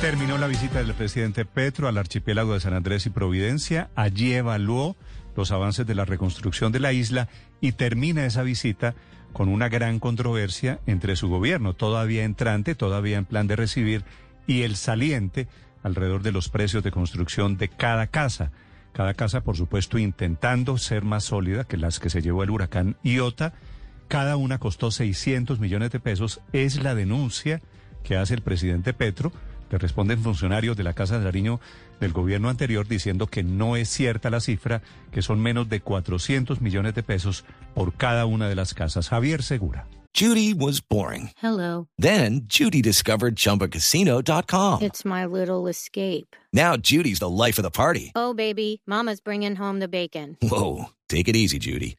Terminó la visita del presidente Petro al archipiélago de San Andrés y Providencia. Allí evaluó los avances de la reconstrucción de la isla y termina esa visita con una gran controversia entre su gobierno, todavía entrante, todavía en plan de recibir, y el saliente alrededor de los precios de construcción de cada casa. Cada casa, por supuesto, intentando ser más sólida que las que se llevó el huracán Iota. Cada una costó 600 millones de pesos. Es la denuncia que hace el presidente Petro. Le responden funcionarios de la Casa de Nariño del gobierno anterior diciendo que no es cierta la cifra, que son menos de 400 millones de pesos por cada una de las casas. Javier Segura. Judy was boring. Hello. Then Judy discovered ChumbaCasino.com. It's my little escape. Now Judy's the life of the party. Oh, baby, Mama's bringing home the bacon. Whoa, take it easy, Judy.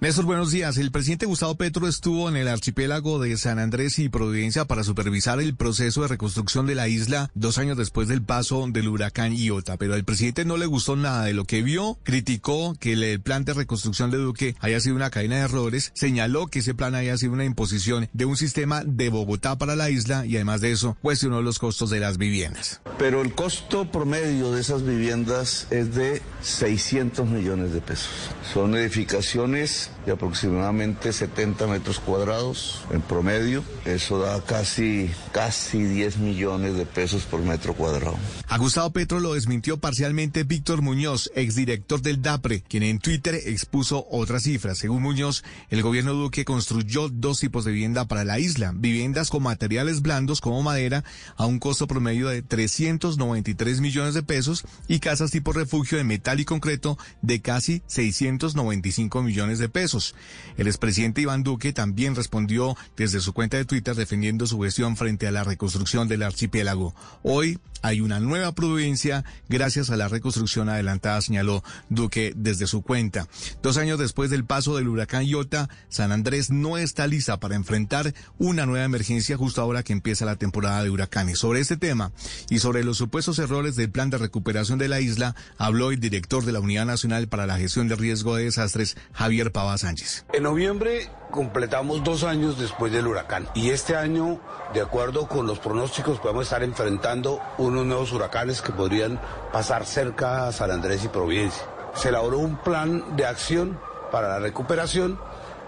Néstor, buenos días. El presidente Gustavo Petro estuvo en el archipiélago de San Andrés y Providencia para supervisar el proceso de reconstrucción de la isla dos años después del paso del huracán Iota. Pero al presidente no le gustó nada de lo que vio, criticó que el plan de reconstrucción de Duque haya sido una cadena de errores, señaló que ese plan haya sido una imposición de un sistema de Bogotá para la isla y además de eso cuestionó los costos de las viviendas. Pero el costo promedio de esas viviendas es de 600 millones de pesos. Son edificaciones de aproximadamente 70 metros cuadrados en promedio. Eso da casi, casi 10 millones de pesos por metro cuadrado. A Gustavo Petro lo desmintió parcialmente Víctor Muñoz, exdirector del DAPRE, quien en Twitter expuso otras cifras. Según Muñoz, el gobierno Duque construyó dos tipos de vivienda para la isla. Viviendas con materiales blandos como madera a un costo promedio de 393 millones de pesos y casas tipo refugio de metal y concreto de casi 695 millones de pesos. El expresidente Iván Duque también respondió desde su cuenta de Twitter defendiendo su gestión frente a la reconstrucción del archipiélago. Hoy hay una nueva providencia gracias a la reconstrucción adelantada, señaló Duque desde su cuenta. Dos años después del paso del huracán Iota, San Andrés no está lista para enfrentar una nueva emergencia justo ahora que empieza la temporada de huracanes. Sobre este tema y sobre los supuestos errores del plan de recuperación de la isla, habló el director de la Unidad Nacional para la Gestión de Riesgo de Desastres, Javier Sánchez. En noviembre completamos dos años después del huracán y este año, de acuerdo con los pronósticos, podemos estar enfrentando unos nuevos huracanes que podrían pasar cerca a San Andrés y Providencia. Se elaboró un plan de acción para la recuperación,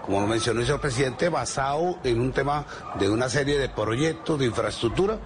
como lo mencionó el señor presidente, basado en un tema de una serie de proyectos de infraestructura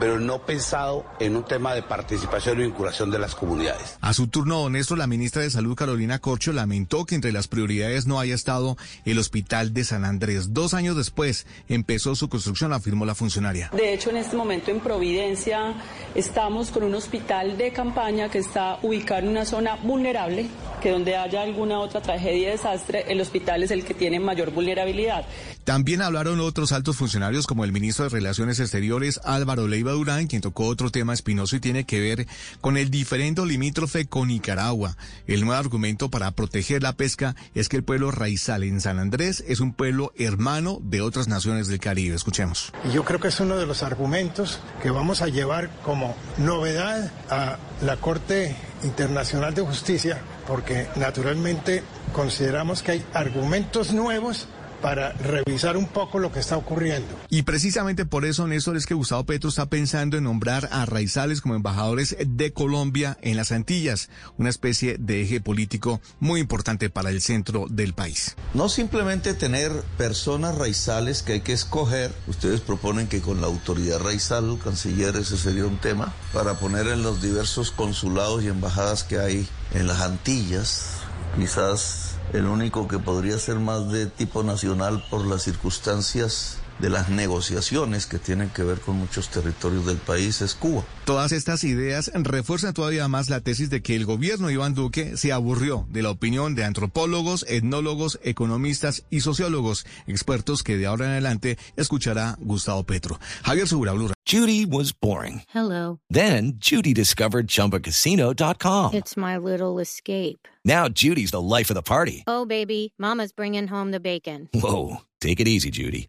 pero no pensado en un tema de participación y vinculación de las comunidades. A su turno, honesto, la ministra de Salud, Carolina Corcho, lamentó que entre las prioridades no haya estado el Hospital de San Andrés. Dos años después empezó su construcción, afirmó la funcionaria. De hecho, en este momento en Providencia estamos con un hospital de campaña que está ubicado en una zona vulnerable, que donde haya alguna otra tragedia y desastre, el hospital es el que tiene mayor vulnerabilidad. También hablaron otros altos funcionarios como el ministro de Relaciones Exteriores Álvaro Leiva Durán, quien tocó otro tema espinoso y tiene que ver con el diferendo limítrofe con Nicaragua. El nuevo argumento para proteger la pesca es que el pueblo raizal en San Andrés es un pueblo hermano de otras naciones del Caribe. Escuchemos. Y yo creo que es uno de los argumentos que vamos a llevar como novedad a la Corte Internacional de Justicia, porque naturalmente consideramos que hay argumentos nuevos para revisar un poco lo que está ocurriendo. Y precisamente por eso, Néstor, es que Gustavo Petro está pensando en nombrar a Raizales como embajadores de Colombia en las Antillas, una especie de eje político muy importante para el centro del país. No simplemente tener personas raizales que hay que escoger, ustedes proponen que con la autoridad raizal, canciller, ese sería un tema, para poner en los diversos consulados y embajadas que hay en las Antillas, quizás El único que podría ser más de tipo nacional por las circunstancias de las negociaciones que tienen que ver con muchos territorios del país es Cuba. Todas estas ideas refuerzan todavía más la tesis de que el gobierno de Iván Duque se aburrió de la opinión de antropólogos, etnólogos, economistas y sociólogos, expertos que de ahora en adelante escuchará Gustavo Petro. Javier Segura. Judy was boring. Hello. Then Judy discovered ChumbaCasino.com. It's my little escape. Now Judy's the life of the party. Oh, baby, Mama's bringing home the bacon. Whoa, take it easy, Judy.